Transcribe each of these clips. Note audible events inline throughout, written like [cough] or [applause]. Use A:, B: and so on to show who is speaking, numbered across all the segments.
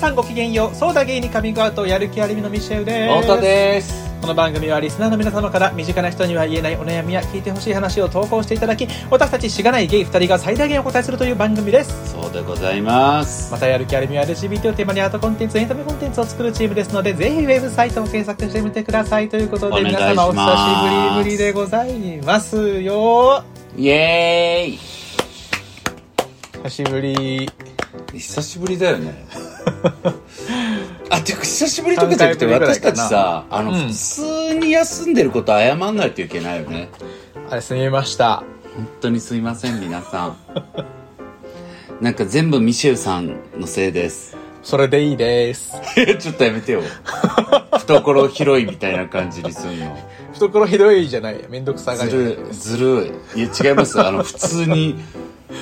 A: さんごきげんよう。そうだゲイにカミングアウトやる気ありみのミシェルです。
B: 太田です。
A: この番組はリスナーの皆様から身近な人には言えないお悩みや聞いてほしい話を投稿していただき私たちしがないゲイ2人が最大限お答えするという番組です。
B: そうでございます。
A: またやる気ありみは LGBT をテーマにアートコンテンツエンタメコンテンツを作るチームですのでぜひウェブサイトを検索してみてくださいということで皆様お久しぶりぶりでございますよ。
B: イエーイ。
A: 久しぶり
B: 久しぶりだよね。[laughs] あてか久しぶりとかじゃなくて私たちさあの、
A: うん。
B: 普通に休んでること謝んないといけないよね。
A: あれすみました。
B: 本当にすいません皆さん。[laughs] なんか全部ミシェルさんのせいです。
A: それでいいです。[laughs]
B: ちょっとやめてよ。懐広いみたいな感じにするの
A: 懐ひどいじゃない。めんどくさがり。
B: ずるい。ずるい。いや違います。[laughs] あの普通に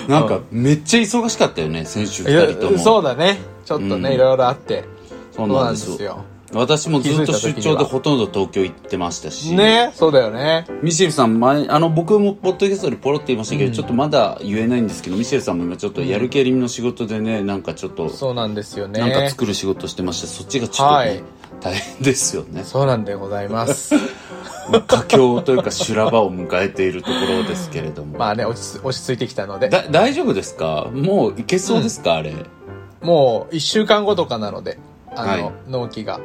B: なんかめっちゃ忙しかったよね先週
A: いや
B: 2人とも。
A: そうだね。ちょっとね、
B: うん。
A: いろいろあって。
B: そうなんですよ。私もずっと出張でほとんど東京行ってましたし。
A: ねそうだよね。
B: ミシェルさん前あの僕もポッドキャストでポロって言いましたけど、
A: うん。
B: ちょっとまだ言えないんですけどミシェルさんも今ちょっとやる気ありみの仕事でねなんかちょっと
A: そうなんですよね。
B: なんか作る仕事してましてそっちがちょっとね、
A: はい
B: 大変ですよね。
A: そうなんでございます。[laughs]
B: 佳境というか修羅場を迎えているところですけれども、[laughs]
A: まあね落ち着落ち着いてきたので。
B: だ大丈夫ですか？もういけそうですか、あれ
A: もう1週間後とかなのであの、
B: はい。
A: 納期が。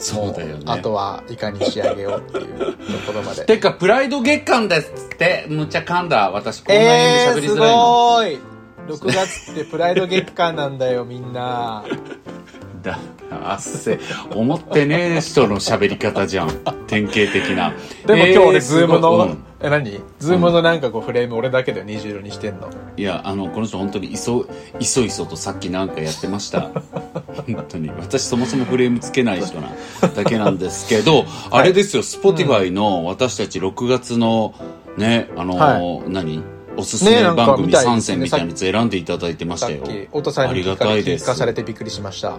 B: そうだよね。
A: あとはいかに仕上げようっていうところまで。
B: てかプライド月間ですってむっちゃ噛んだ。私こんな
A: えー、
B: に喋り
A: す
B: づらいの、
A: ごい。6月ってプライド月間なんだよみんな
B: だあっせ思ってねえ人の喋り方じゃん。典型的な。
A: でも今日俺
B: え
A: ズームの、え何？ズームのなんかこうフレーム俺だけで虹色にしてんの？
B: いやあのこの人本当にいそいそいそとさっきなんかやってました。[laughs] 本当に。私そもそもフレームつけない人なだけなんですけど、あれですよ Spotify の私たち6月のねあの、
A: は
B: 何？おすすめ番組
A: 見たいですね。
B: 3選みたいなやつ選んでいただいてまし
A: た
B: よ。
A: き太田さん
B: ありがたいです。
A: 聞かされてびっくりしました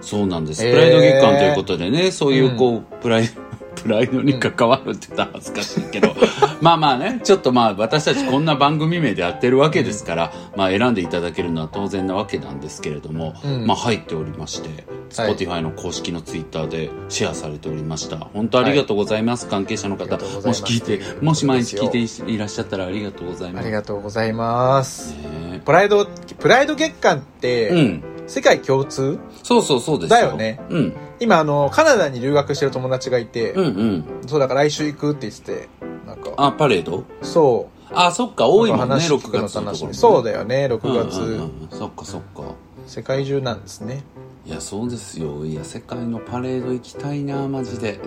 B: そうなんです。プライド月間ということでね、そういうこう、プライ [laughs] プライドに関わるって言ったら恥ずかしいけど、[laughs] まあまあね、ちょっとまあ私たちこんな番組名でやってるわけですから、まあ選んでいただけるのは当然なわけなんですけれども、
A: うん。
B: まあ入っておりまして、
A: はい。
B: Spotify の公式のツイッターでシェアされておりました。本当ありがとうございます、関係者の方もし聞いて、もし毎日聞いていらっしゃったらありがとうございます。
A: ありがとうございます。
B: ね
A: プライドプライド月間って、
B: うん。
A: 世界共通？
B: そうそうそうです
A: だよね
B: うん。
A: 今あのカナダに留学してる友達がいて、
B: うんうん。
A: そうだから来週行くって言っててなんか
B: あ、パレード？
A: そう
B: あ、そっか、多いもんね、
A: 話聞
B: 6
A: くの
B: 月のところ、
A: 楽しみそうだよね6月、
B: うんうんうんそっかそっか。
A: 世界中なんですね
B: いや、そうですよ。いや、世界のパレード行きたいな、マジで。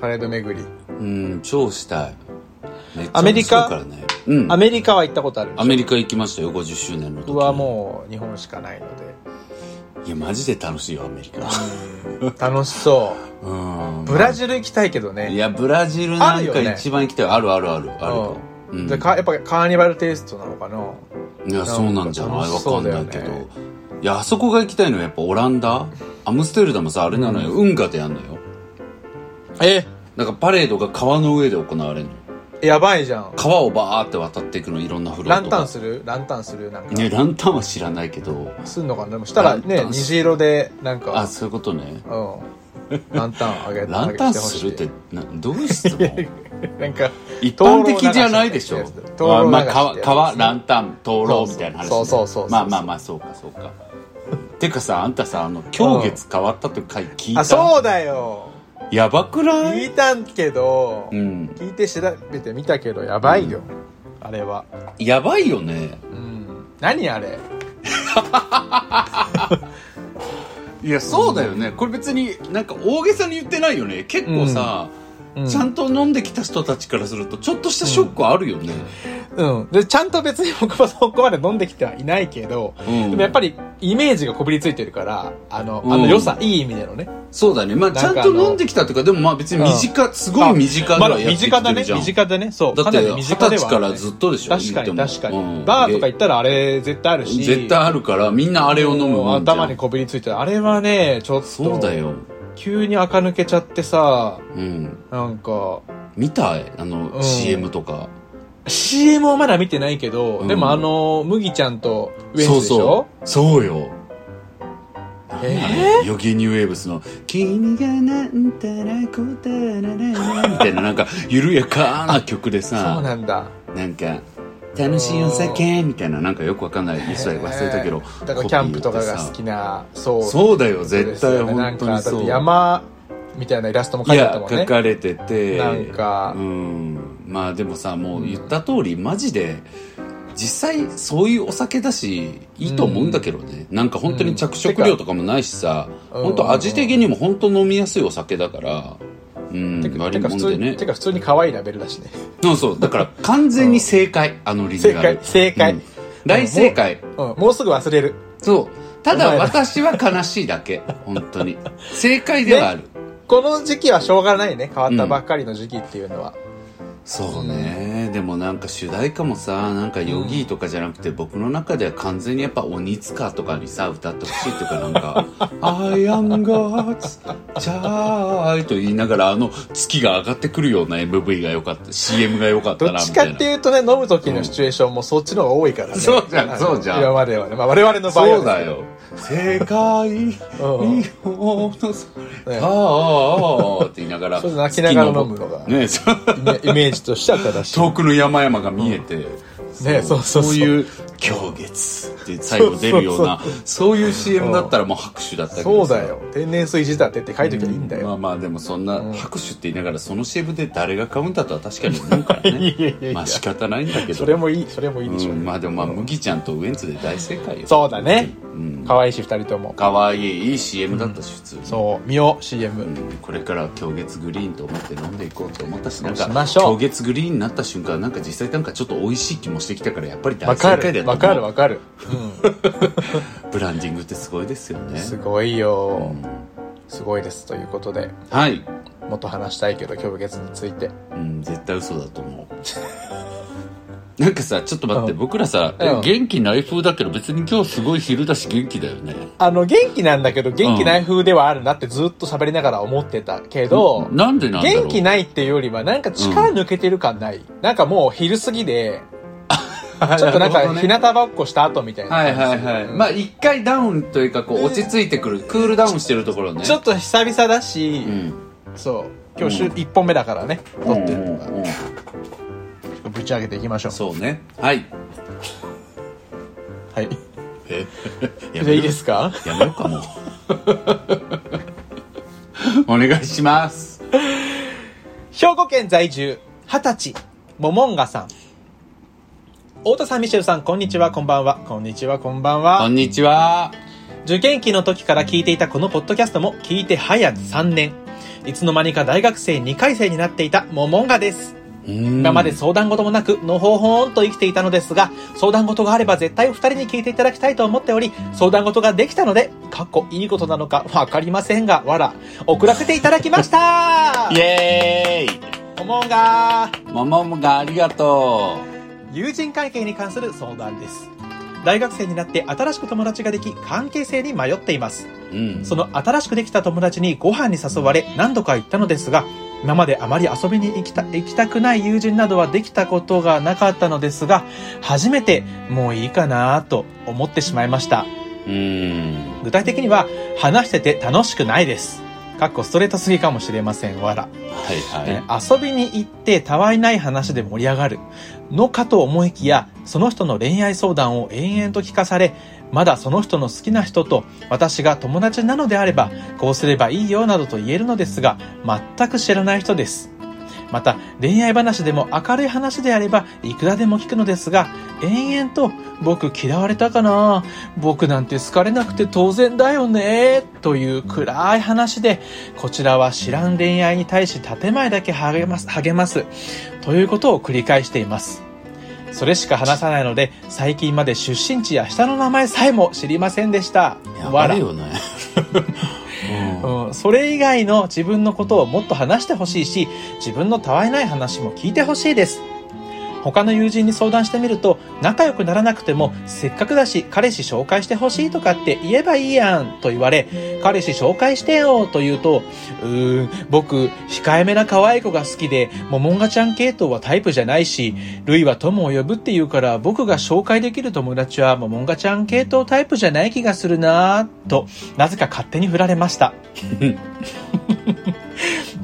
A: パレード巡り
B: うん、超したい。めっちゃ
A: アメリカ
B: 面白いからね。うん。
A: アメリカは行ったことある
B: アメリカ行きましたよ、50周年の時に。
A: 僕はもう日本しかないので
B: いや、マジで楽しいよ、アメリカ。
A: うん楽しそ
B: う [laughs] ん。
A: うブラジル行きたいけどね
B: いや、ブラジルなんか一番行きたい。あるあるある、あるよ。うん。
A: でかやっぱカーニバルテイストなのかな？い
B: や、そうなんじゃない？わか
A: ん
B: ないけど。いや、あそこが行きたいのはやっぱオランダ？アムステルダムさ、あれなのよ。運河でやんのよ。
A: え？
B: なんかパレードが川の上で行われるの。
A: やばいじゃん。
B: 川をバーって渡っていくのいろんなフロー
A: ランタンする？ランタンする？なんか、
B: ねランタンは知らないけど。
A: すんのかな？でもしたらね虹色でなん
B: あ
A: か
B: そういうことね。
A: うん。ランタンあげ
B: ランタンするってなどういう質 [laughs]
A: なんか
B: 一般的じゃないでしょ。
A: 灯
B: まあ川川ランタン灯籠みたいな話ね。
A: そうそうそうそう
B: まあまあまあそうかそうか。てかさあんたさあの今月変わったという回聞いた。
A: あそうだよ
B: やばくない？
A: 聞いたんけど、
B: うん。
A: 聞いて調べてみたけどやばいよ、あれは。
B: やばいよね。
A: うん。何あれ？[laughs]
B: いやそうだよね。これ別になんか大げさに言ってないよね。結構さ、
A: うん
B: ちゃんと飲んできた人たちからするとちょっとしたショックあるよね、
A: うん。で、ちゃんと別に僕もそこまで飲んできてはいないけど、
B: うん
A: でもやっぱりイメージがこびりついてるから、あの、
B: うん
A: あの良さ、いい意味でのね。
B: そうだね。まあ、ちゃんと飲んできたというか、でもまあ別に身近、すごい身近で
A: まだ
B: はやってき
A: 身近だね
B: てるじゃん。。
A: 身近だね。そう。
B: だって、二十歳からずっとでしょ
A: 確かに確かに、
B: うん
A: バーとか行ったらあれ絶対あるし。
B: 絶対あるから、みんなあれを飲むもんじゃん
A: 頭にこびりついてる。あれはね、ちょっと。
B: そうだ。よ。
A: 急に垢抜けちゃってさ、
B: うん。
A: なんか、
B: 見たい？あの、
A: うん
B: CM とか。
A: CM はまだ見てないけど、
B: うん
A: でもあの、麦ちゃんとウエンツ
B: そう
A: でしょ？
B: そう。そうよ。な
A: え？
B: ヨギニューウェーブスの「君がなんたらこたららら」みたいななんか緩やかな曲で
A: そう
B: さ
A: なんだ
B: なんか「楽しいお酒」みたいななんかよくわかんない一切忘れたけど
A: だからキャンプとかが好きなそう
B: そうだよ絶対本当にそう。
A: 山みたいなイラストも描
B: い
A: てたもんね。
B: 書かれてて
A: なんか。
B: うん。まあでもさもう言った通りマジで実際そういうお酒だしいいと思うんだけどね、なんか本当に着色料とかもないしさ、
A: うん。
B: 本当味的にも本当飲みやすいお酒だから。うん
A: てか
B: 割り
A: てか普通
B: ね
A: にてか普通に可愛いラベルだしね。
B: そうそう。だから完全に正解、あのリニュ
A: 正解。正解、
B: うん。大正解。
A: うん、もうすぐ忘れる。
B: そう。ただ私は悲しいだけ。本当に。[laughs] 正解ではある、
A: この時期はしょうがないね。変わったばっかりの時期っていうのは、
B: そうね、でもなんか主題歌もさなんかヨギーとかじゃなくて、僕の中では完全にやっぱ鬼塚とかにさ歌ってほしいっていうかなんか「I am God's child」と言いながらあの月が上がってくるような MV が良かった CM が良かった
A: どっちか
B: なみたいな。
A: っていうとね飲む時のシチュエーションもそっちの方が多いからね、
B: そうじゃんそうじゃん。
A: 今まではね、まあ、我々の場合は
B: そうだよ世界日
A: うん。
B: 本の空ああって言いながら
A: それ泣きながら飲むのが。
B: ね
A: イメージとしては正しい。
B: 遠くの山々が見えて、
A: ねそうそう。そう
B: いう「狂月」って最後出るようなそういう CM だったらもう拍手だったけどさ。
A: そうだよ。天然水仕立てって書いときゃいいんだよ、
B: まあまあでもそんな拍手って言いながらその CM で誰が買うんだとは確かに思うからね。[laughs] まあ仕方ないんだけど
A: それもいいそれもいいでしょ、
B: うん。まあでもまあ麦ちゃんとウエンツで大正解よ。
A: そうだね。
B: うん。
A: 可愛いし二人とも。
B: かわいいいい CM だったし普通に。
A: そう見よう CM、
B: うん。これから狂月グリーンと思って飲んでいこうと思ったしなんか
A: しましょう。
B: 狂月グリーンになった瞬間なんか実際なんかちょっと美味しい気もしてきたからやっぱり大正解だと思う
A: るわかるわかる、
B: ブランディングってすごいですよね。
A: うん、すごいよ、すごいですということで。
B: はい。
A: もっと話したいけど今日月について。
B: うん絶対嘘だと思う。[laughs] なんかさちょっと待って、
A: うん。
B: 僕らさ、え
A: うん。
B: 元気ない風だけど別に今日すごい昼だし元気だよね。
A: あの元気なんだけど元気ない風ではあるなってずっと喋りながら思ってたけど、
B: なんでなんだろう。
A: 元気ないっていうよりはなんか力抜けてる感ない、なんかもう昼過ぎで [laughs] ちょっとなんか日向ぼっこした後みたいな
B: はいはいはい。まあ一回ダウンというかこう落ち着いてくる、クールダウンしてるところね。
A: ちょっと久々だし、
B: うん。
A: そう。今日週1本目だからね。撮ってるのがぶち上げていきましょう
B: そうね。はい。
A: はい。
B: え？[laughs]
A: じゃあいいですか？
B: やめようかもう。[laughs] お願いします。
A: 兵庫県在住二十歳モモンガさん太田さんミシェルさんこんにちは。こんばんは。こんにちはこんばん
B: こ
A: は
B: んにちは。
A: 受験期の時から聞いていたこのポッドキャストも聞いて早3年。いつの間にか大学生2回生になっていたモモンガです。今
B: 今
A: まで相談事もなく、のほほーんと生きていたのですが、相談事があれば絶対お二人に聞いていただきたいと思っており、相談事ができたので、かっこいいことなのかわかりませんが、わら、送らせていただきました。[laughs]
B: イエーイ。
A: モモンガー。
B: ママもがありがと
A: 友人関係に関する相談です。大学生になって新しく友達ができ、関係性に迷っています。
B: ううん
A: その新しくできた友達にご飯に誘われ何度か行ったのですが、今まであまり遊びに行きた行きたくない友人などはできたことがなかったのですが、初めてもういいかなと思ってしまいました。
B: うん
A: 具体的には、話してて楽しくないです。かっこストレートすぎかもしれません。わら。
B: はいはい
A: えー遊びに行ってたわいない話で盛り上がるのかと思いきや、その人の恋愛相談を延々と聞かされ、まだその人の好きな人と私が友達なのであれば、こうすればいいよなどと言えるのですが、全く知らない人です。また、恋愛話でも明るい話であれば、いくらでも聞くのですが、延々と、僕嫌われたかな僕なんて好かれなくて当然だよねという暗い話で、こちらは知らん恋愛に対し建前だけ励ます、励ます、ということを繰り返しています。それしか話さないので、最近まで出身地や下の名前さえも知りませんでした。
B: やばいよねうん、
A: それ以外の自分のことをもっと話してほしいし、自分のたわいない話も聞いてほしいです。他の友人に相談してみると、仲良くならなくても、せっかくだし、彼氏紹介してほしいとかって言えばいいやん、と言われ、彼氏紹介してよ、と言うと、うーん、僕、控えめな可愛い子が好きで、モモンガちゃん系統はタイプじゃないし、ルイは友を呼ぶって言うから、僕が紹介できる友達はモモンガちゃん系統タイプじゃない気がするなぁ、と、なぜか勝手に振られました。[laughs]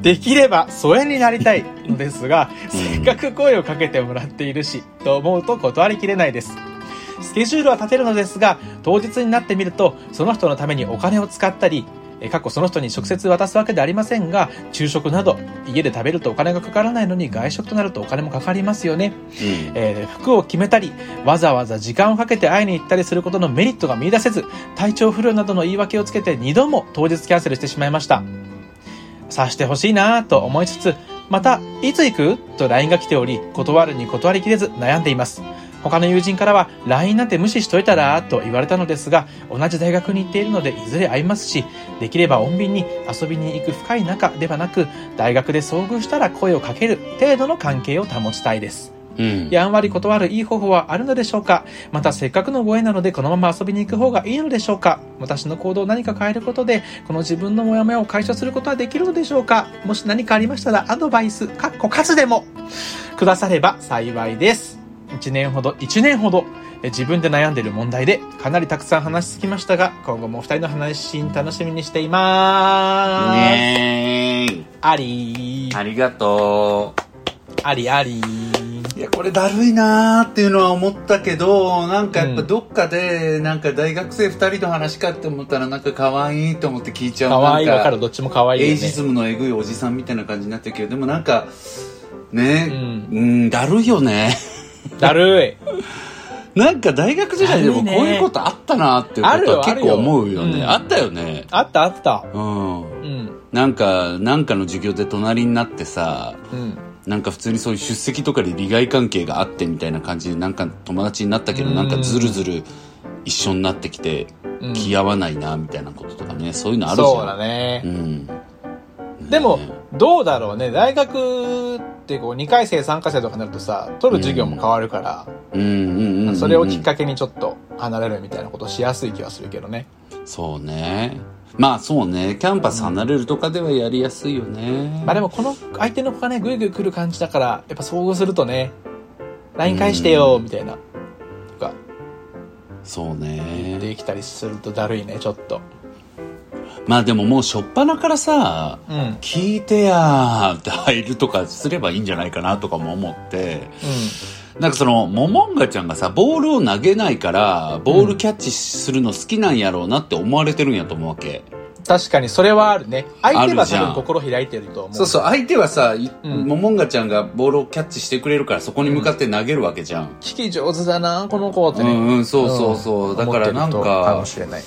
A: できれば疎遠になりたいのですが、せっかく声をかけてもらっているし、と思うと断りきれないです。スケジュールは立てるのですが、当日になってみると、その人のためにお金を使ったり、え過去その人に直接渡すわけではありませんが、昼食など、家で食べるとお金がかからないのに外食となるとお金もかかりますよね。
B: うん
A: えー服を決めたり、わざわざ時間をかけて会いに行ったりすることのメリットが見出せず、体調不良などの言い訳をつけて2度も当日キャンセルしてしまいました。さしてほしいなぁと思いつつ、また、いつ行く？と LINE が来ており、断るに断りきれず悩んでいます。他の友人からは LINE なんて無視しといたらと言われたのですが、同じ大学に行っているのでいずれ会いますし、できれば穏便に遊びに行く深い仲ではなく、大学で遭遇したら声をかける程度の関係を保ちたいです。
B: うん。
A: やんわり断るいい方法はあるのでしょうか？またせっかくのご縁なのでこのまま遊びに行く方がいいのでしょうか？私の行動を何か変えることでこの自分のモヤモヤを解消することはできるのでしょうか？もし何かありましたらアドバイス、かっこ数でも。くだされば幸いです。1年ほど、1年ほどえ自分で悩んでいる問題でかなりたくさん話しすぎましたが今後もお二人の話楽しみにしていまーす。
B: ねー
A: ありー、
B: ありがと
A: ありあり
B: や、これだるいなーっていうのは思ったけど、なんかやっぱ
A: うん
B: どっかで、なんか大学生二人の話かって思ったら、なんか可愛いと思って聞いちゃう。
A: かわいわかる、どっちもかわいね。
B: エイジズムのえぐいおじさんみたいな感じになってるけど、でもなんか、ね、
A: う
B: うん、だるいよね。
A: だるい。[laughs]
B: なんか大学時代でもこう
A: い
B: うことあったなっていうことは結構思うよね。
A: あ
B: ったよね。
A: あったあった。
B: うん。
A: うん。
B: なんか、なんかの授業で隣になってさ、
A: うん。
B: なんか普通にそういう出席とかで利害関係があってみたいな感じでなんか友達になったけど
A: うん。
B: なんかずるずる一緒になってきて
A: うん。
B: 気合わないなみたいなこととかねそういうのあるじゃん。
A: そうだね。
B: う。ん。
A: でも、どうだろうね。大学ってこう、2回生、3回生とかになるとさ、取る授業も変わるから、それをきっかけにちょっと離れるみたいなことしやすい気はするけどね。
B: そうねまあそうね。キャンパス離れるとかではやりやすいよね。
A: まあでもこの相手の子がね、ぐいぐい来る感じだから、やっぱ遭遇するとね、LINE 返してよ、みたいな、とか、
B: そうね。
A: できたりするとだるいね、ちょっと。
B: まあでももう初っ端からさ
A: うん。うん。
B: 聞いてやーって入るとかすればいいんじゃないかなとかも思ってなんかその、モモンガちゃんがさ、ボールを投げないから、ボールキャッチするの好きなんやろうなって思われてるんやと思うわけ。
A: 確かにそれはあるね。相手は多分心開いてると思う。
B: そうそう、相手はさ、
A: ん
B: モモンガちゃんがボールをキャッチしてくれるから、そこに向かって投げるわけじゃん。
A: 聞き上手だな、この子ってね。
B: うんうん、そうそうそう。
A: ん
B: だからなん
A: か
B: か
A: も、しれない。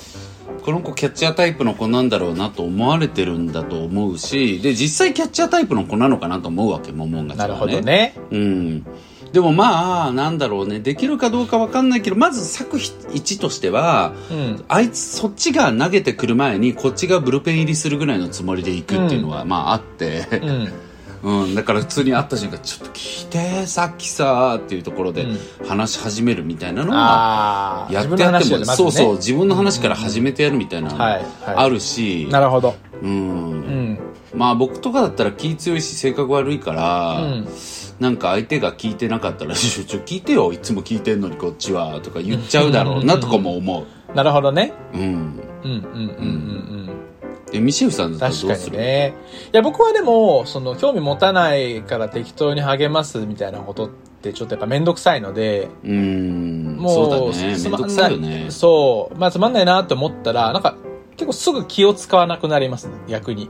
B: この子キャッチャータイプの子なんだろうなと思われてるんだと思うし、で、実際キャッチャータイプの子なのかなと思うわけ、モモンガちゃ
A: なんる
B: はね。
A: ほどね。
B: うん。でもまあ、なんだろうね。できるかどうかわかんないけど、まず作一としては、
A: うん。
B: あいつ、そっちが投げてくる前に、こっちがブルペン入りするぐらいのつもりで行くっていうのは、まああって、
A: うん。
B: うん、だから普通に会った瞬間、ちょっと聞いて、さっきさ、っていうところで
A: うん
B: 話し始めるみたいなのは。やってやっても、
A: ね
B: そうそう、自分の話から始めてやるみたいなの。あるし、
A: なるほど。
B: う。
A: うんん。
B: まあ僕とかだったら気強いし性格悪いから、
A: うん。
B: なんか相手が聞いてなかったら、[laughs] ちょ、聞いてよ、いつも聞いてんのにこっちは、とか言っちゃうだろうな、とかも思う。
A: なるほどね。
B: うん。
A: うん。うん。うん。うん。
B: え、ミシェルさんだったら
A: 確か
B: どうする？
A: にね。いや、僕はでも、その、興味持たないから適当に励ますみたいなことって、ちょっとやっぱめんどくさいので、
B: うーん。
A: もう、
B: そうだね。めんどくさいよね。
A: そう。まあ、つまんないなと思ったら、なんか、結構すぐ気を使わなくなりますね、逆に。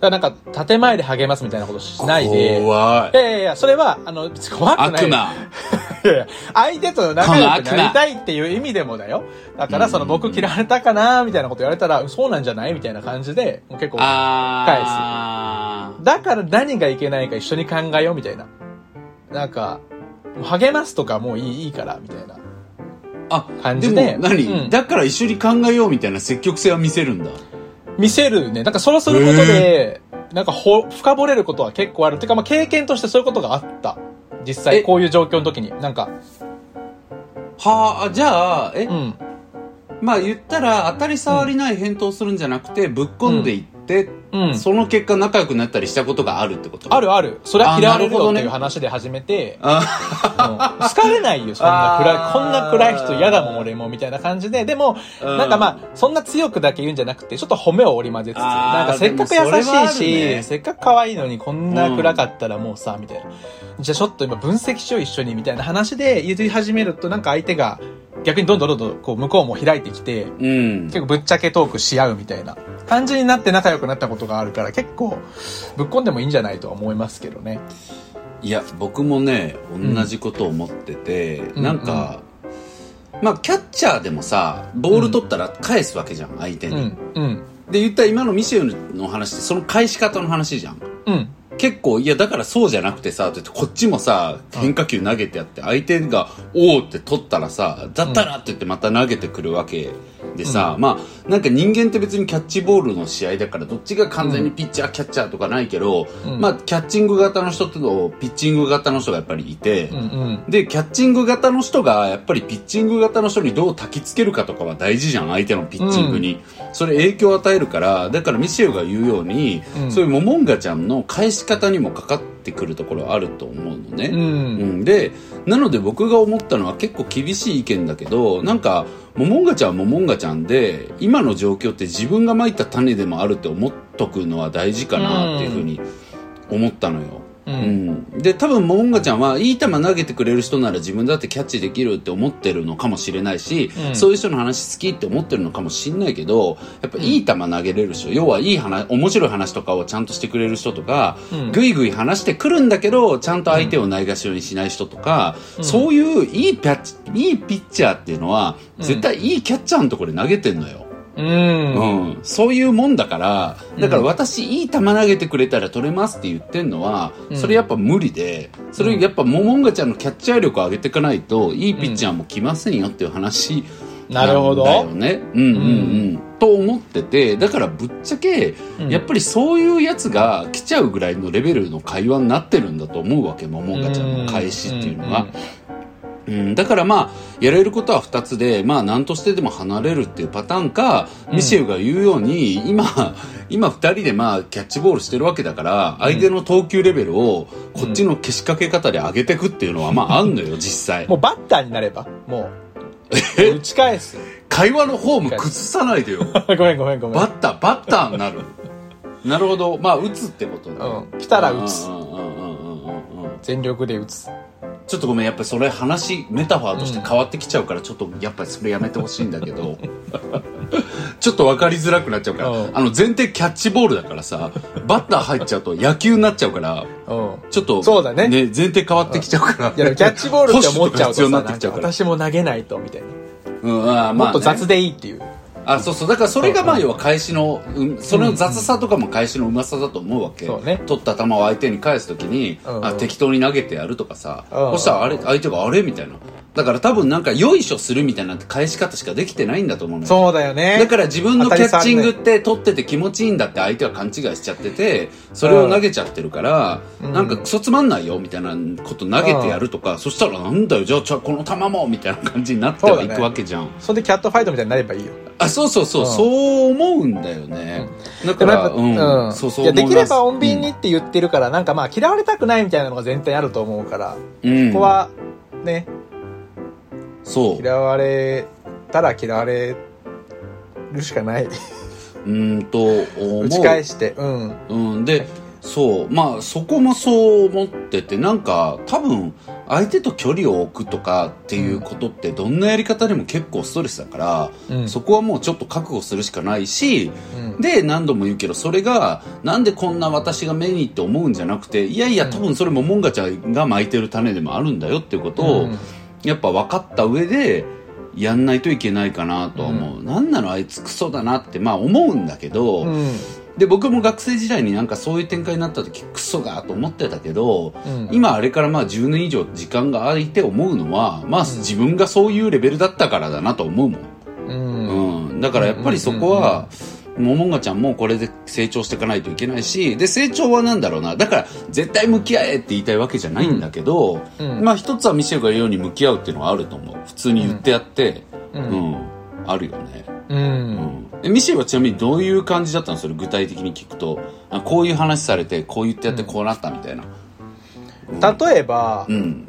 A: だからなんか、建前で励ますみたいなことしないで。
B: 怖い
A: い。やいやいや、それは、あの、怖くない。
B: 悪魔。[laughs]
A: いやいや相手と仲良くなりたいっていう意味でもだよ。だから、その、
B: うん
A: 僕嫌われたかなみたいなこと言われたら、そうなんじゃないみたいな感じで、もう結構、
B: あー。
A: だから何がいけないか一緒に考えようみたいな。なんか、励ますとかもういいいいから、みたいな。
B: あ、
A: 感じで
B: も何、
A: うん
B: だから一緒に考えようみたいな積極性は見せるんだ。
A: 見せるね。なんかそうすることで、なんかほ、深掘れることは結構ある。てかまあ経験としてそういうことがあった。実際
B: え
A: こういう状況の時に。なんか、
B: はあ、じゃあ、え、
A: うん。
B: まあ言ったら当たり障りない返答するんじゃなくて、ぶっ込んでいって、
A: うん。
B: その結果仲良くなったりしたことがあるってこと？
A: あるある。それは嫌われるよっていう話で始めて、
B: あ
A: うん好かれないよ、そんな暗いこんな暗い人嫌だもん、俺も、みたいな感じで。でも、
B: うん
A: なんかまあ、そんな強くだけ言うんじゃなくて、ちょっと褒めを織り交ぜつつ、なんかせっかく優しい
B: るね
A: し、せっかく可愛いのにこんな暗かったらもうさ、みたいな。じゃあちょっと今分析しよう一緒に、みたいな話で言い始めると、なんか相手が逆にどんどんどんどんこう向こうも開いてきて、
B: うん
A: 結。構ぶっちゃけトークし合うみたいな感じになって仲良くなったことがあるから、結構ぶっ込んでもいいんじゃないとは思いますけどね。
B: いや、僕もね、同じことを思ってて、
A: うん
B: なんか、まあ、キャッチャーでもさ、ボール取ったら返すわけじゃん、相手に。
A: うん、うん、
B: で、言ったら今のミシェルの話って、その返し方の話じゃん。
A: うん。
B: 結構、いや、だからそうじゃなくてさ、ってこっちもさ、変化球投げてやって、相手が、おーって取ったらさ、だったらって言ってまた投げてくるわけでさ、まあ、なんか人間って別にキャッチボールの試合だから、どっちが完全にピッチャー、キャッチャーとかないけど、
A: うん。
B: まあ、キャッチング型の人とピッチング型の人がやっぱりいて、
A: うんうん。
B: で、キャッチング型の人が、やっぱりピッチング型の人にどう焚きつけるかとかは大事じゃん、相手のピッチングに。それ影響を与えるから、だからミシェルが言うように、
A: うん。
B: そういうモモンガちゃんの返し方にもかかってくるところはあると思うのね。
A: う。
B: うんん、で、なので僕が思ったのは結構厳しい意見だけど、なんか、モモンガちゃんはモモンガちゃんで、今の状況って自分が蒔いた種でもあるって思っとくのは大事かなっていうふうに思ったのよ。
A: う。
B: うんん、で多分モンガちゃんはいい球投げてくれる人なら自分だってキャッチできるって思ってるのかもしれないし、
A: うん
B: そういう人の話好きって思ってるのかもしれないけどやっぱいい球投げれる人、要はいい話面白い話とかをちゃんとしてくれる人とか、
A: うん
B: ぐいぐい話してくるんだけどちゃんと相手をないがしろにしない人とか、そういういいピャッチいいピッチャーっていうのは絶対いいキャッチャーのところで投げてんのよ。
A: うん。
B: うん、そういうもんだから、だから私いい球投げてくれたら取れますって言ってんのは、
A: うん
B: それやっぱ無理で、それやっぱモモンガちゃんのキャッチャー力を上げていかないと、いいピッチャーも来ませんよっていう話
A: なるほど
B: んだよね。うんうんうん。と思ってて、だからぶっちゃけ、
A: うん
B: やっぱりそういうやつが来ちゃうぐらいのレベルの会話になってるんだと思うわけ、モモンガちゃんの返しっていうのは。うん、だからまあ、やれることは二つで、まあ何としてでも離れるっていうパターンか、
A: うん
B: ミシェルが言うように、今、今二人でまあキャッチボールしてるわけだから、相手の投球レベルをこっちのけしかけ方で上げていくっていうのはまああんのよ、[laughs] 実際
A: も。うバッターになれば、もう、打ち返す。
B: 会話のフォーム崩さないでよ。[laughs]
A: ごめんごめんごめん。
B: バッター、バッターになる。なるほど。まあ打つってことね。
A: うん来たら打つ
B: うんうんうんうんうんうんうん。
A: 全力で打つ。
B: ちょっとごめん、やっぱりそれ話、メタファーとして変わってきちゃうから、ちょっとやっぱりそれやめてほしいんだけど、[laughs] ちょっと分かりづらくなっちゃうから、
A: うん
B: あの前提キャッチボールだからさ、バッター入っちゃうと野球になっちゃうから、
A: うん。
B: ちょっと、
A: そうだね
B: 前提変わってきちゃうから。
A: いやキャッチボールって思っちゃうとさ、[laughs]
B: 保守とか必要になって
A: なんか
B: きちゃうから。
A: 私も投げないと、みたいな。
B: うん、あーまあね
A: もっと雑でいいっていう。
B: あ、そうそう。だからそれがまあ
A: うん
B: 要は返しの、うん、その雑さとかも返しのうまさだと思うわけ。
A: そうね
B: 取った球を相手に返すときに、
A: うん
B: あ、適当に投げてやるとかさ、
A: うん
B: そしたらあれ、相手があれみたいな。だから多分なんかよいしょするみたいな返し方しかできてないんだと思うのよ。
A: そうだよね。
B: だから自分のキャッチングって取ってて気持ちいいんだって相手は勘違いしちゃってて、それを投げちゃってるから、
A: うん
B: なんかクソつまんないよみたいなこと投げてやるとか、そしたらなんだよ、じゃあこの球もみたいな感じになってはいくわけじゃん。
A: それでキャットファイトみたいになればいいよ。
B: あ、そうそうそう、
A: うん
B: そう思うんだよね。だから、うん、
A: うん。
B: そうそう
A: いや、できれば穏便にって言ってるから、なんかまあ、嫌われたくないみたいなのが全体あると思うから、
B: うん、
A: ここは、ね、
B: そう。
A: 嫌われたら嫌われるしかない。
B: うーんと、思う。
A: 打ち返して、うん。
B: うん、で、そう、まあ、そこもそう思ってて、なんか、多分、相手と距離を置くとかっていうことって、どんなやり方でも結構ストレスだから、
A: うん
B: そこはもうちょっと覚悟するしかないし、
A: うん
B: で、何度も言うけど、それが、なんでこんな私が目にって思うんじゃなくて、いやいや、多分それもモンガちゃんが巻いてる種でもあるんだよっていうことを、
A: うん
B: やっぱ分かった上で、やんないといけないかなとは思う。なんなのあいつクソだなって、まあ思うんだけど、
A: うん。
B: で、僕も学生時代になんかそういう展開になった時、クソがと思ってたけど、
A: うん
B: 今あれからまあ10年以上時間が空いて思うのは、まあ自分がそういうレベルだったからだなと思うもん。
A: うん。
B: うん。だからやっぱりそこは、ももんがちゃんもこれで成長していかないといけないしで成長はなんだろうな。だから絶対向き合えって言いたいわけじゃないんだけど、
A: うん。
B: まあ一つはミシェルが言うように向き合うっていうのはあると思う。普通に言ってやって
A: う
B: うん。ん、あるよね、
A: う。
B: うん。ん、えミシェルはちなみにどういう感じだったのそれ具体的に聞くと。あこういう話されてこう言ってやってこうなったみたいな。
A: 例えば
B: う、ん。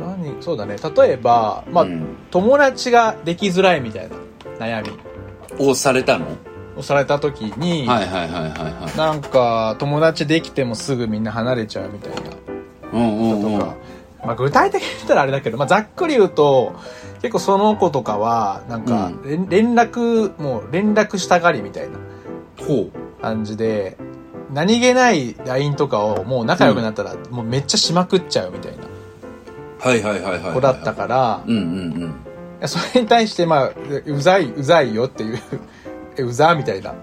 A: 何、そうだね。例えば、まあ、
B: うん。
A: 友達ができづらいみたいな悩み。
B: をされたの？
A: をされた時に、
B: はいはいはいはいはい。
A: なんか、友達できてもすぐみんな離れちゃうみたいな。
B: うんうんうん。
A: とか、まあ具体的に言ったらあれだけど、まあざっくり言うと、結構その子とかは、なんか
B: う、
A: 連連絡、もう連絡したがりみたいな。
B: ほ
A: 感じで、何気ない LINE とかをもう仲良くなったら、もうめっちゃしまくっちゃうみたいな。
B: うはいはいはいはいはい。
A: 子だったから、
B: うんうんうん。
A: いやそれに対して、まあ、うざい、うざいよっていう、え、うざみたいな。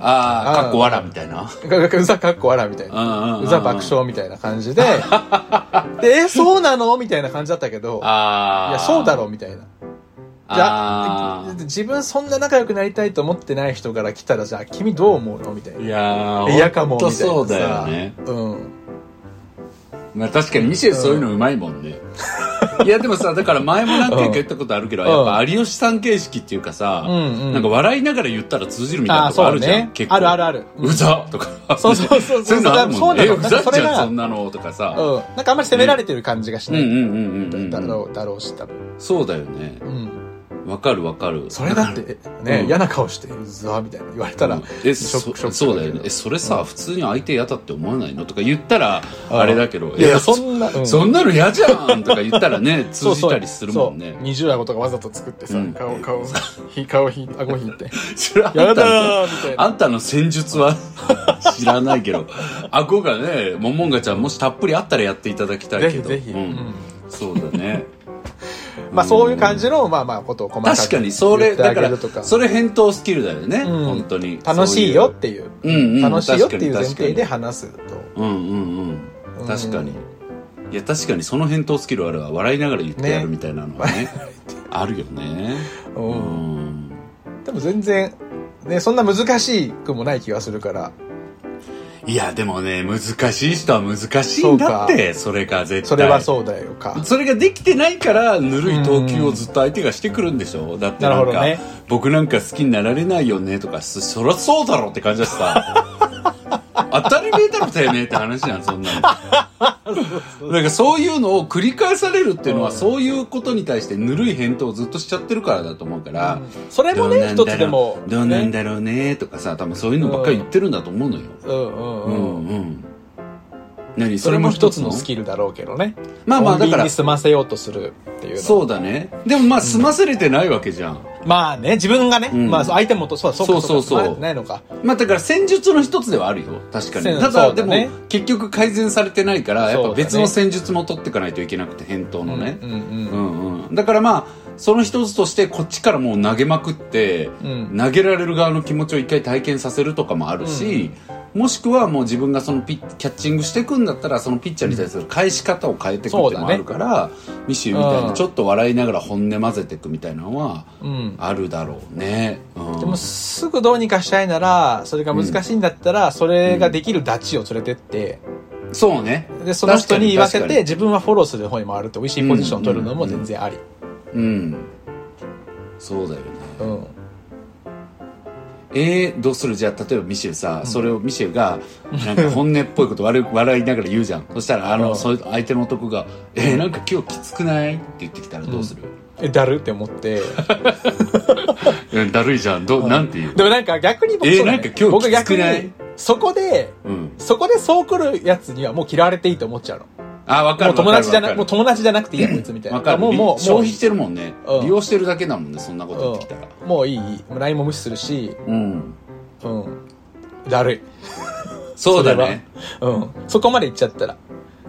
B: ああ、かっこわらみたいな。
A: うざかっこわらみたいな。
B: うん
A: うざ爆。笑みたいな感じで、[laughs] で、え、そうなの？みたいな感じだったけど、
B: ああ。
A: いや、そうだろ？うみたいな。じゃ自分そんな仲良くなりたいと思ってない人から来たら、じゃあ君どう思うの？みたい
B: あ。い
A: な。
B: やー、
A: 嫌かも、みたいな
B: そうだよね。
A: うん。
B: まあ確かにミシェルそういうのうまいもんね。[laughs] いやでもさ、だから前も何回か言ったことあるけど、
A: うん
B: やっぱ有吉さん形式っていうかさ、
A: うんうん
B: なんか笑いながら言ったら通じるみたいなとこあ
A: そうね
B: るじゃん。。結構
A: あるあるある。
B: うざとか。
A: そうそうそう
B: そういうのあるもんね。え、
A: そうなの
B: うざじゃん、
A: それが
B: そんなのとかさ。
A: うん。なんかあんまり責められてる感じがしない。
B: うんうんうんうんうん。
A: だろう、だろうし、多分。
B: そうだよね。
A: うん。
B: わかるわかる。
A: それだって、ね、
B: うん。
A: 嫌な顔して、うざみたいな言われたら、
B: うん。え
A: ショックショック
B: そそうだよね。えそれさ、普通に相手嫌だって思わないのとか言ったらあれだけど
A: いやそ
B: そ
A: んな、うん。
B: そんなの嫌じゃんとか言ったらね [laughs] 通じたりするもんね。
A: そう二重顎とかわざと作ってさ、
B: うん。
A: 顔、顔、ひ顔ひ、顎引いて。[laughs]
B: それあんた
A: やだ
B: の
A: ーみたいな。
B: あんたの戦術は？[laughs] 知らないけど。顎がねももんがちゃんもしたっぷりあったらやっていただきたいけど。
A: ぜひぜひ。
B: う
A: うんん。
B: そうだね
A: まあそういう感じの、まあまあことを細かく
B: 確かにそれだから。それ返答スキルだよね、
A: うん
B: 本当に
A: 楽しいよっていう。
B: そうんうん
A: 楽しいよっていう前提で話すと。
B: うんうんうん確かに、いや確かにその返答スキルあるわ笑いながら言ってやるみたいなのはねあるよね
A: う。
B: うんん
A: でも全然、ね、そんな難しくもない気がするから。
B: いやでもね難しい人は難しいんだってそれが絶対。
A: それはそうだよか。
B: それができてないからぬるい投球をずっと相手がしてくるんでしょ？だってなんか、
A: なるほどね。
B: 僕なんか好きになられないよねとかそ [laughs] そりゃそうだろって感じだしさ当たり前だろてめえって話じゃんそんなの。[laughs] なんかそういうのを繰り返されるっていうのは、
A: うん
B: そういうことに対してぬるい返答をずっとしちゃってるからだと思うから、
A: それもね、一つでも。
B: どうなん
A: ね
B: だろうねとかさ多分そういうのばっかり言ってるんだと思うのよ、
A: うん。うん
B: う
A: うん。
B: んうん何
A: それも一つの？スキルだろうけどね。
B: まあまあだから。
A: 済ませようとするっていうの。
B: そうだね。でもまあ済ませれてないわけじゃん、
A: まあね、自分がね、
B: うん。
A: まあ相手もと、そうそうか
B: そうそうそう。
A: ないのか。
B: まあだから戦術の一つではあるよ。確かに。ただでも結局改善されてないからやっぱ別の戦術も取っていかないといけなくて返答のね。
A: うんうん
B: うん。うんだからまあその一つとしてこっちからもう投げまくって
A: うん。
B: 投げられる側の気持ちを一回体験させるとかもあるし、もしくはもう自分がそのピッキャッチングしていくんだったらそのピッチャーに対する返し方を変えていくっていうのもあるから、ミシューみたい
A: うん。
B: にちょっと笑いながら本音混ぜていくみたいなのは
A: うん。
B: あるだろうね、うん、
A: でもすぐどうにかしたいなら、それが難しいんだったら、それができるダチを連れてって、
B: そうね。
A: で、その人に言わせて、自分はフォローする方に回るって、美味しいポジションを取るのも全然あり。
B: うん。そうだよね。
A: うん。
B: えー、どうする？じゃあ例えばミシェルさ、それをミシェルがなんか本音っぽいこと笑い [laughs] 笑いながら言うじゃん。そしたらあの、
A: うん。
B: そ相手の男が「えー、なんか今日きつくない?」って言ってきたらどうする、
A: え、だる？って思って。
B: うん、だるいじゃん。どう、なんて言う？
A: でもなんか逆に僕
B: えーなんか今日
A: 僕逆に、そこで、
B: うん。
A: そこでそう来るやつにはもう嫌われていいと思っちゃうの。
B: あ分かる
A: もう友達じゃな
B: わかる。
A: もう友達じゃなくていいやこいつみたいな。
B: わかる。
A: もう、もう、
B: 消費してるもんね、
A: うん。
B: 利用してるだけだもんねそんなこと言ってきたら。
A: うん。もういい。LINE も無視するし、
B: うん。
A: うん。だるい。
B: そうだね。
A: うん。そこまで行っちゃったら。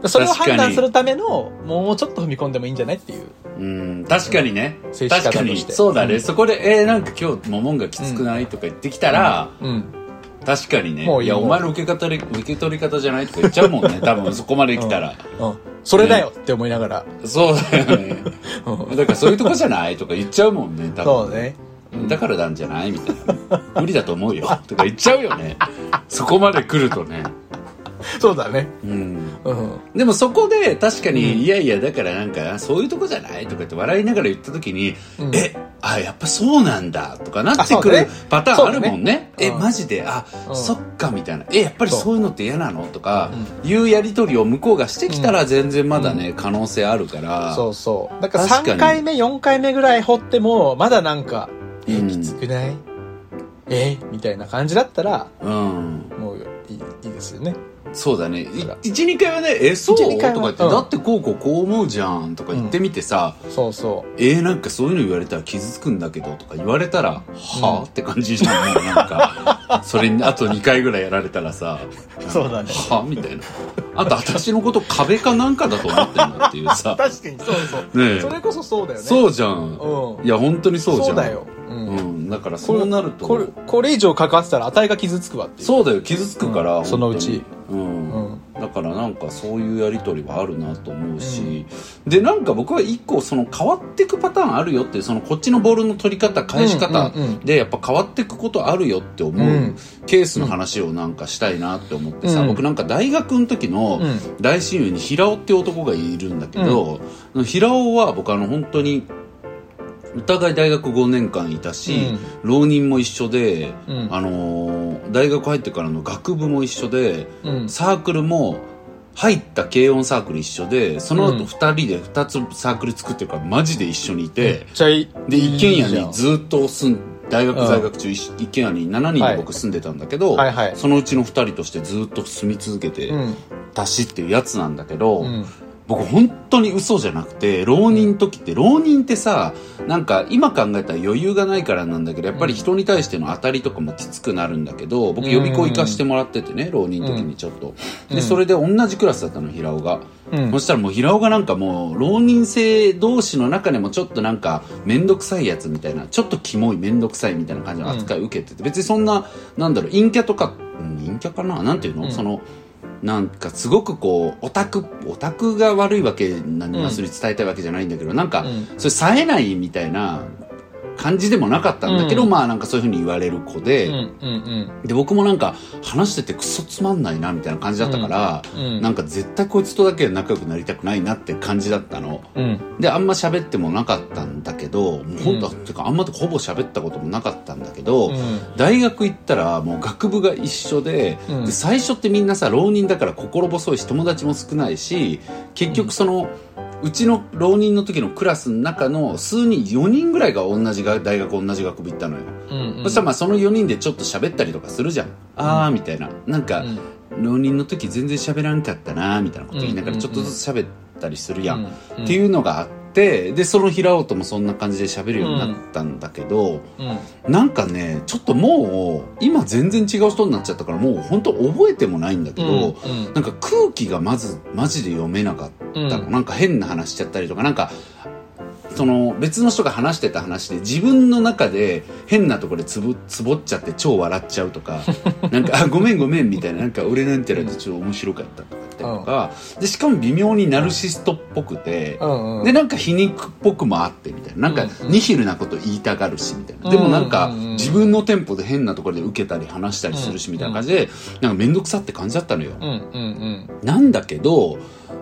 A: それを判断するための、もうちょっと踏み込んでもいいんじゃないっていう。
B: うん。確かにね。確かに。そうだね、
A: うん。
B: そこで「えー、なんか今日ももんがきつくない？とか言ってきたら、
A: うん。
B: 確かにね。
A: もういいもう
B: やお前の受け方で受け取り方じゃないとか言っちゃうもんね。[laughs] 多分そこまで来たら、
A: うん。それだよって思いながら。
B: そうだよね。[laughs]
A: うん。
B: だからそういうとこじゃないとか言っちゃうもんね多分。
A: そうね。うん。
B: だからなんじゃないみたいな。無理だと思うよ。とか言っちゃうよね。そこまで来るとね [laughs]
A: そうだね。
B: うん。
A: うん。
B: でもそこで確かに、
A: うん。
B: いやいやだからなんかそういうとこじゃないとかって笑いながら言った時に、
A: うん。
B: えあやっぱそうなんだとかなってくるパターンあるもんね。
A: ね。うん。
B: マジで？あ、
A: うん。
B: そっかみたいな。えやっぱり
A: そう。
B: いうのって嫌なのとか、いうやり取りを向こうがしてきたら全然まだね、可能性あるから。
A: そうそう。だから
B: 確かに
A: 3回目、4回目ぐらい掘っても、まだなんか、え、
B: うん。
A: きつくないえみたいな感じだったら、
B: うん。
A: もういいいいですよね。
B: そうだね。
A: だから。
B: 12回はね「えそう?」
A: 1 2回は
B: とか言って、
A: うん。
B: だってこうこうこう思うじゃん」とか言ってみてさ、
A: そうそ
B: えー、なんかそういうの言われたら傷つくんだけどとか言われたら、はあ？って感じじゃんもうなんか。[laughs] それにあと2回ぐらいやられたらさ
A: そうだね。
B: はあ？みたいな。あと私のこと壁かなんかだと思ってんだっていうさ。
A: う。[laughs] 確かにそうそう。
B: ねえ。
A: それこそそうだよね。
B: そうじゃん、
A: うん。
B: いや本当にそうじゃん。
A: そうだよ。う。
B: うんんだからそうなると
A: これ、これ以上関わってたら値が傷つくわっていう。
B: そうだよ傷つくから、
A: うんそのうち。
B: うん。
A: うん。
B: だからなんかそういうやり取りはあるなと思うし、でなんか僕は一個その変わっていくパターンあるよってそのこっちのボールの取り方返し方
A: うんうんうん
B: でやっぱ変わっていくことあるよって思う、
A: うん。
B: ケースの話をなんかしたいなって思ってさ、
A: うん。
B: 僕なんか大学の時の
A: うん。
B: 大親友に平尾っていう男がいるんだけど、平尾は僕あの本当にお互い大学5年間いたし、浪人も一緒で、
A: うん
B: あのー大学入ってからの学部も一緒で、
A: うん。
B: サークルも入った軽音サークル一緒でその後
A: うん
B: 2人で2つサークル作ってるからマジで一緒にいて。で一軒家にずっと住ん大学
A: うん
B: 在学中一一軒家に7人で僕住んでたんだけど、
A: はいはい
B: そのうちの2人としてずっと住み続けて
A: うん。
B: たしっていうやつなんだけど、
A: うん。
B: 僕本当に嘘じゃなくて浪人の時って浪人ってさなんか今考えたら余裕がないからなんだけどやっぱり人に対しての当たりとかもきつくなるんだけど僕予備校行かしてもらっててね浪人の時にちょっと。
A: うん。
B: でそれで同じクラスだったの平尾が。
A: うん。
B: そしたらもう平尾がなんかもう浪人生同士の中でもちょっとなんか面倒くさいやつみたいなちょっとキモい面倒くさいみたいな感じの扱いを受けてて別にそんななんだろう陰キャとかうん陰キャかな？なんていうの、
A: うん。
B: そのなんかすごくこうオタクオタクが悪いわけ何
A: うん
B: まそれ伝えたいわけじゃないんだけどなんか
A: うん。
B: それ冴えないみたいな感じでもなかったんだけど、
A: うん。
B: まあなんかそういうふうに言われる子で、
A: うんうん
B: で僕もなんか話しててクソつまんないなみたいな感じだったから、
A: うん。うん
B: なんか絶対こいつとだけは仲良くなりたくないなって感じだったの。
A: うん。
B: であんま喋ってもなかったんだけどもう本当、
A: うん
B: てかあんまほぼ喋ったこともなかったんだけど、
A: うん。
B: 大学行ったらもう学部が一緒で,、
A: うん。
B: で最初ってみんなさ浪人だから心細いし友達も少ないし結局その、うちの浪人の時のクラスの中の数人4人ぐらいが同じが大学同じ学部行ったのよ、
A: うん
B: そしたらまあその4人でちょっと喋ったりとかするじゃん、ああみたいな。なんか、
A: うん。
B: 浪人の時全然喋らんかったなみたいなこと言いなが
A: うん
B: らちょっとずつ喋ったりするやん、
A: うん。
B: っていうのがあってでその平尾ともそんな感じで喋るようになったんだけど、
A: うん。
B: なんかねちょっともう今全然違う人になっちゃったからもう本当覚えてもないんだけど、
A: うん。
B: なんか空気がまずマジで読めなかったの、
A: うん。
B: なんか変な話しちゃったりとかなんかその別の人が話してた話で自分の中で変なところでつぶつぼっちゃって超笑っちゃうとか [laughs] なんかあごめんごめんみたいななんか俺なんてらでちょっと面白かったとか言ったりとか、でしかも微妙にナルシストっぽくて、
A: うんうん
B: でなんか皮肉っぽくもあってみたいななんか
A: うんうん
B: ニヒルなこと言いたがるしみたいな。でもなんか
A: うんうんうん。
B: 自分のテンポで変なところで受けたり話したりするしみたいな感じでなんか面倒くさって感じだったのよ。
A: うんうん
B: なんだけど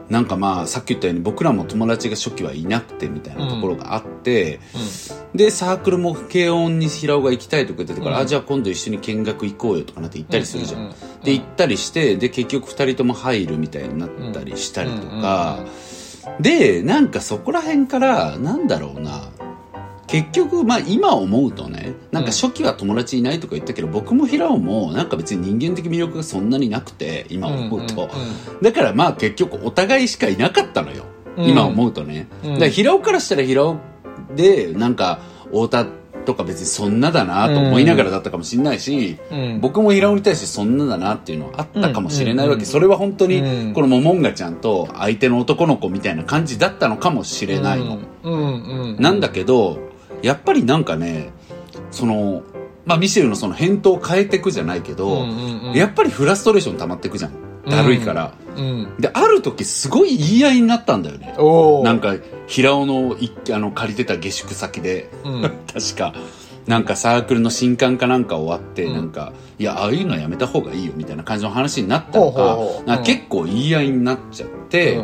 B: なんかまあさっき言ったように僕らも友達が初期はいなくてみたいなところがあって、でサークルも軽音に平尾が行きたいとか言ってたから、
A: うん。
B: あじゃあ今度一緒に見学行こうよとかなって行ったりするじゃん、
A: うんうんうん
B: で行ったりしてで結局2人とも入るみたいになったりしたりとか、でなんかそこら辺からなんだろうな。結局まあ今思うとねなんか初期は友達いないとか言ったけど、僕も平尾もなんか別に人間的魅力がそんなになくて今思うと、だからまあ結局お互いしかいなかったのよ、
A: うん
B: 今思うとね、
A: うん。
B: だから平尾からしたら平尾でなんか太田とか別にそんなだなと思いながらだったかもしれないし、
A: うん。
B: 僕も平尾に対してそんなだなっていうのはあったかもしれないわけ、
A: うん。
B: それは本当に
A: うん。
B: このモモンガちゃんと相手の男の子みたいな感じだったのかもしれないの、
A: うん。うん。うん。
B: なんだけどやっぱりなんかねそのまあミシェルのその返答を変えていくじゃないけど、やっぱりフラストレーション溜まっていくじゃんだるいから、
A: うん。
B: である時すごい言い合いになったんだよね。なんか平尾のいあの借りてた下宿先で。
A: うん。[laughs]
B: 確か。なんかサークルの新刊かなんか終わって、
A: うん。
B: なんか、いや、ああいうのはやめた方がいいよみたいな感じの話になったのか、か結構言い合いになっちゃって、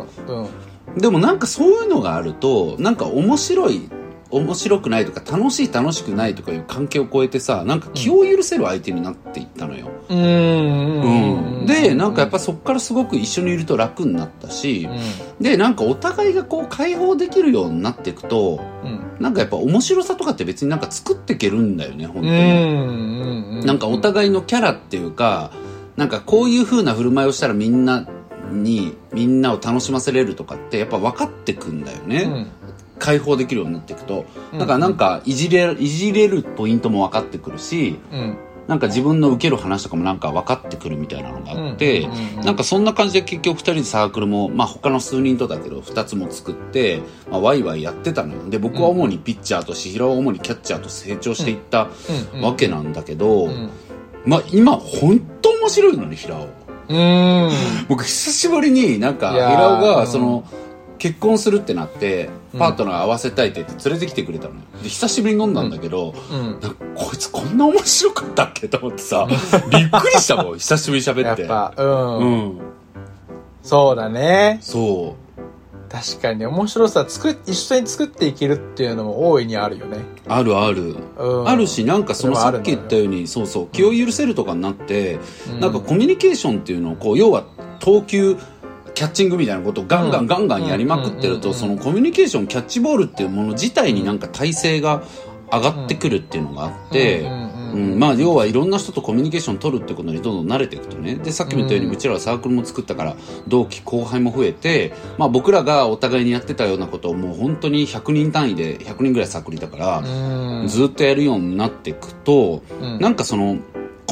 B: でもなんかそういうのがあると、なんか面白い、面白くないとか楽しい楽しくないとかいう関係を超えてさ、なんか気を許せる相手になっていったのよ。
A: うんうんうん
B: うん。で、なんかやっぱそこからすごく一緒にいると楽になったし、で、なんかお互いがこう解放できるようになっていくと、
A: うん
B: なんかやっぱ面白さとかって別になんか作っていけるんだよね、本当
A: うん
B: に。
A: うんうん
B: なんかお互いのキャラっていうか、なんかこういう風な振る舞いをしたらみんなに、みんなを楽しませれるとかってやっぱ分かってくんだよね。
A: うん
B: 解放できるようになっていくと。
A: うん
B: だからなんかいじれ、いじれるポイントも分かってくるし、
A: うん
B: なんか自分の受ける話とかもなんか分かってくるみたいなのがあって、
A: うんうんうんうん。
B: なんかそんな感じで結局二人でサークルも、まあ他の数人とだけど二つも作って、まあワイワイやってたのよ。で、僕は主にピッチャーとし、ひろは主にキャッチャーと成長していった
A: うん。
B: わけなんだけど、
A: うん。
B: まあ今本当面白いのね、平尾。
A: うん。[laughs]
B: 僕久しぶりになんか平尾
A: うん
B: がその、結婚するってなって
A: うん。
B: パートナー合わせたいって言って連れてきてくれたのよ。で久しぶりに飲んだんだけど、
A: うん。
B: こいつこんな面白かったっけと思ってさびっくりしたもん久しぶりに喋っ
A: やってぱうん。
B: うん。
A: そうだね。
B: そ
A: 確かに面白さ作っ一緒に作っていけるっていうのも大いにあるよね。
B: うあるある、
A: うん。
B: あるしなんかそのさっき言ったようにそうそう気を許せるとかになって、
A: うん。
B: なんかコミュニケーションっていうのをこう要は投球キャッチングみたいなことをガンガ
A: うん。
B: ンガンガンやりまくってるとそのコミュニケーションキャッチボールっていうもの自体になんか体勢が上がってくるっていうのがあって、
A: うん
B: まあ要はいろんな人とコミュニケーション取るってことにどんどん慣れていくとね。でさっきも言ったように
A: う
B: ちらはサークルも作ったから同期後輩も増えて、まあ、僕らがお互いにやってたようなことをもう本当に100人単位で100人ぐらいサークルいたから、
A: うん。
B: ずっとやるようになっていくと、
A: うん。
B: なんかその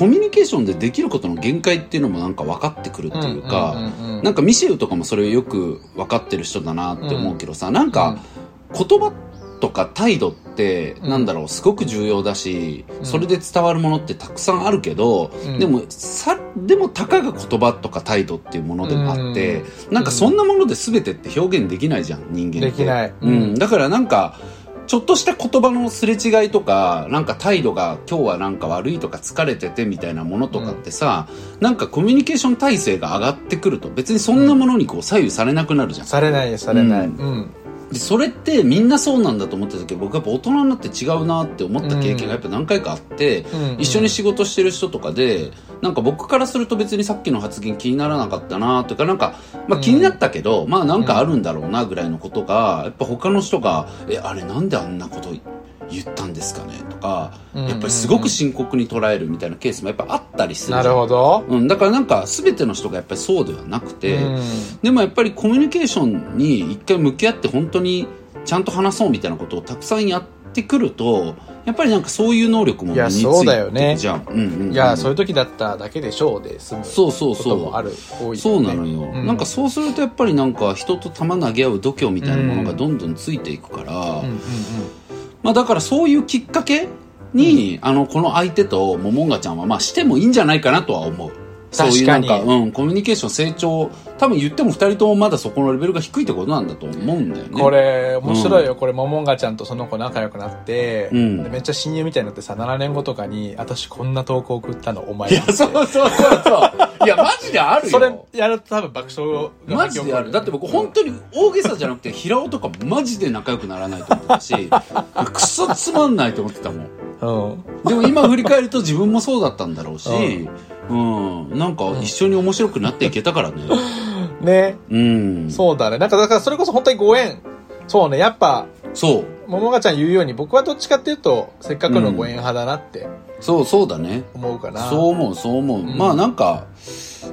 B: コミュニケーションでできることの限界っていうのもなんか分かってくるっていうか、なんかミシェルとかもそれをよく分かってる人だなって思うけどさ、なんか言葉とか態度って、
A: うん
B: なんだろう、すごく重要だし、
A: うん。
B: それで伝わるものってたくさんあるけど、
A: うん。
B: でも、さ、でもたかが言葉とか態度っていうものでもあって、なんかそんなもので全てって表現できないじゃん、人間って。
A: できない。
B: うん。だからなんか、ちょっとした言葉のすれ違いとか、なんか態度が今日はなんか悪いとか疲れててみたいなものとかってさ、なんかコミュニケーション体制が上がってくると別にそんなものにこう左右されなくなるじゃん。
A: されないされない、
B: う
A: うん。
B: でそれってみんなそうなんだと思ってたけど僕やっぱ大人になって違うなって思った経験がやっぱ何回かあって、
A: うん。
B: 一緒に仕事してる人とかでなんか僕からすると別にさっきの発言気にならなかったなというかなんか、まあ、気になったけど、まあなんかあるんだろうなぐらいのことがやっぱ他の人が「えあれなんであんなこと言ったんですかね?」とか
A: うん。
B: やっぱりすごく深刻に捉えるみたいなケースもやっぱあったりする
A: なるほど、
B: うん、だからなんか全ての人がやっぱりそうではなくて、
A: うん。
B: でもやっぱりコミュニケーションに一回向き合って本当にちゃんと話そうみたいなことをたくさんやってくるとやっぱりなんかそういう能力も身について
A: ね
B: くじゃん。うんうんうん。
A: いやそういう時だっただけでしょうで済む
B: そうそう
A: こと
B: そう
A: もある多い
B: そうなのよ、
A: うん。
B: なんかそうするとやっぱりなんか人と球投げ合う度胸みたいなものがどんどんついていくから、
A: うんうん
B: まあだからそういうきっかけに、あのこの相手とモモンガちゃんはまあしてもいいんじゃないかなとは思うそういうなんかうん、コミュニケーション成長多分言っても二人ともまだそこのレベルが低いってことなんだと思うんだよね。
A: これ面白いよ、これモモンガちゃんとその子仲良くなって、
B: うん。
A: でめっちゃ親友みたいになってさ7年後とかに私こんな投稿送ったのお前。
B: いやそうそうそうそう。いやマジであるよ。
A: それやると多分爆笑が
B: マジである。だって僕本当に大げさじゃなくて、平尾とかマジで仲良くならないと思ってたし、[laughs] クソつまんないと思ってたもん。
A: うん。
B: でも今振り返ると自分もそうだったんだろうし、うん、なんか一緒に面白くなっていけたからね。[laughs]
A: ね
B: うん。
A: そうだねなんかだからそれこそ本当にご縁そうねやっぱ
B: そう。
A: ももがちゃん言うように僕はどっちかっていうとせっかくのご縁派だなって
B: そう、そうだね。
A: 思うかな、
B: そう思う、そう思う。
A: ん
B: まあなんか、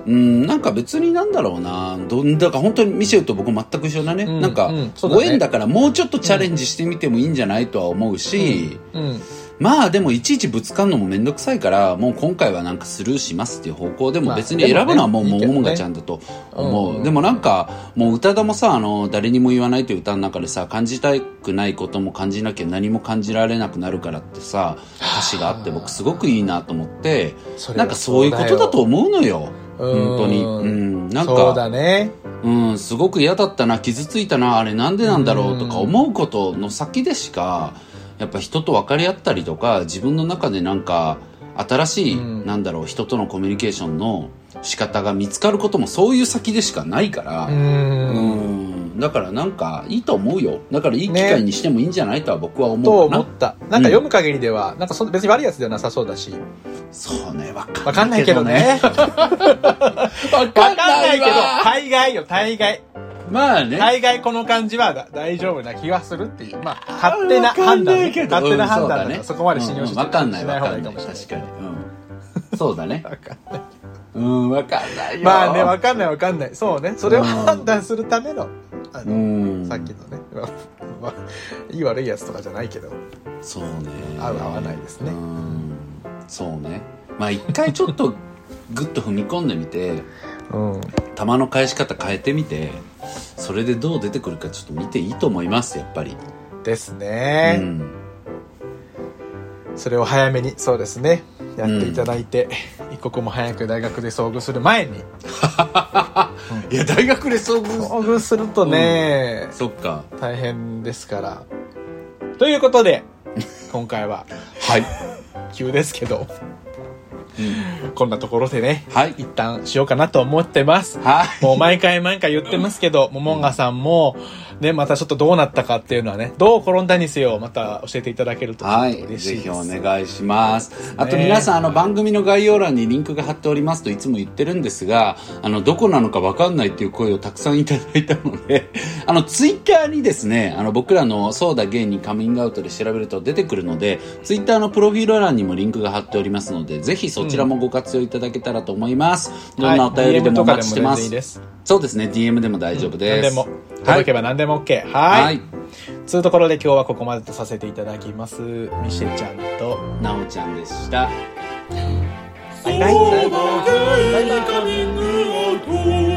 B: うん、なんか別になんだろうな。どんだか本当にミシェルと僕全く一緒だね。
A: うん
B: なんか、ご縁だからもうちょっとチャレンジしてみてもいいんじゃないとは思うし、
A: うん
B: まあでもいちいちぶつかるのもめんどくさいから、もう今回はなんかスルーしますっていう方向でも
A: まあ
B: 別に選ぶのはもう
A: でもね
B: ももがちゃんだと思う。
A: うん
B: でもなんか、もう宇多田もさ、あの、誰にも言わないという歌の中でさ、感じたくないことも感じなきゃ何も感じられなくなるからってさ、歌詞があって僕すごくいいなと思って、なんかそういうことだと思うのよ。
A: うん
B: 本当に。うん。なん
A: そう
B: か、
A: だね
B: うん、すごく嫌だったな、傷ついたな、あれなんでなんだろうとか思うことの先でしか、やっぱ人と分かり合ったりとか自分の中でなんか新しい、
A: うん
B: なんだろう人とのコミュニケーションの仕方が見つかることもそういう先でしかないから
A: う
B: うん
A: ん。
B: だからなんかいいと思うよだからいい機
A: ね
B: 会にしてもいいんじゃないとは僕は
A: と
B: 思うかな、
A: 思った。なんか読む限りでは、なんかそ別に悪いやつではなさそうだし。
B: そうねわか
A: んないけどね。わ [laughs]
B: わ
A: かんないけど、大概よ、大概。
B: まあね、
A: 大概この感じはだ大丈夫な気はするっていう。まあ、勝手な判断勝手な判断だ
B: うん
A: から、そこまで信用して
B: うんわかんないわかんない。確かに、うん、そうだね
A: わかんない。[laughs]
B: うん。わかんないよ。
A: まあね、わかんないわかんない。そうね。それを判断するための、あ
B: う
A: の、
B: ん。
A: さっきのね、まあ、まあ、いい悪いやつとかじゃないけど、
B: そうね。
A: 合う合わないですね。
B: うん。そうね。まあ一回ちょっとグッと踏み込んでみて
A: うん。
B: 球の返し方変えてみて。それでどう出てくるかちょっと見ていいと思いますやっぱり、
A: です
B: う
A: ね、
B: ん、
A: それを早めに、そうですね、やっていただいて、一刻も早く大学で遭遇する前に、[laughs]
B: いや大学で遭遇
A: 遭遇するとね、
B: そっか。
A: 大変ですから。ということで、[laughs] 今回は、
B: はい、
A: 急ですけど、
B: うん、
A: こんなところでね、
B: はい。
A: 一旦しようかなと思ってます。
B: はい。
A: もう毎回毎回言ってますけど、ももんがさんも、ね、またちょっとどうなったかっていうのはね、どう転んだにせよ、また教えていただけるとちょっと
B: はい。ぜひ
A: 嬉しいです。
B: お願いします。あと皆さん、あの、番組の概要欄にリンクが貼っておりますといつも言ってるんですが、あの、どこなのかわかんないっていう声をたくさんいただいたので、[laughs] あの、ツイッターにですね、あの、僕らのそうだ芸にカミングアウトで調べると出てくるので、ツイッターのプロフィール欄にもリンクが貼っておりますので、ぜひそちらもご活用いただけたらと思います。どんなお便りでもお待ちしてます。
A: はいいいです。
B: そうですね、DM でも大丈夫です。
A: 何でも。届けば何でも OK。はい。
B: はい。
A: つうところで今日はここまでとさせていただきます。ミシェちゃんと、
B: なおちゃんでした。
A: バイバイ。バイバイ。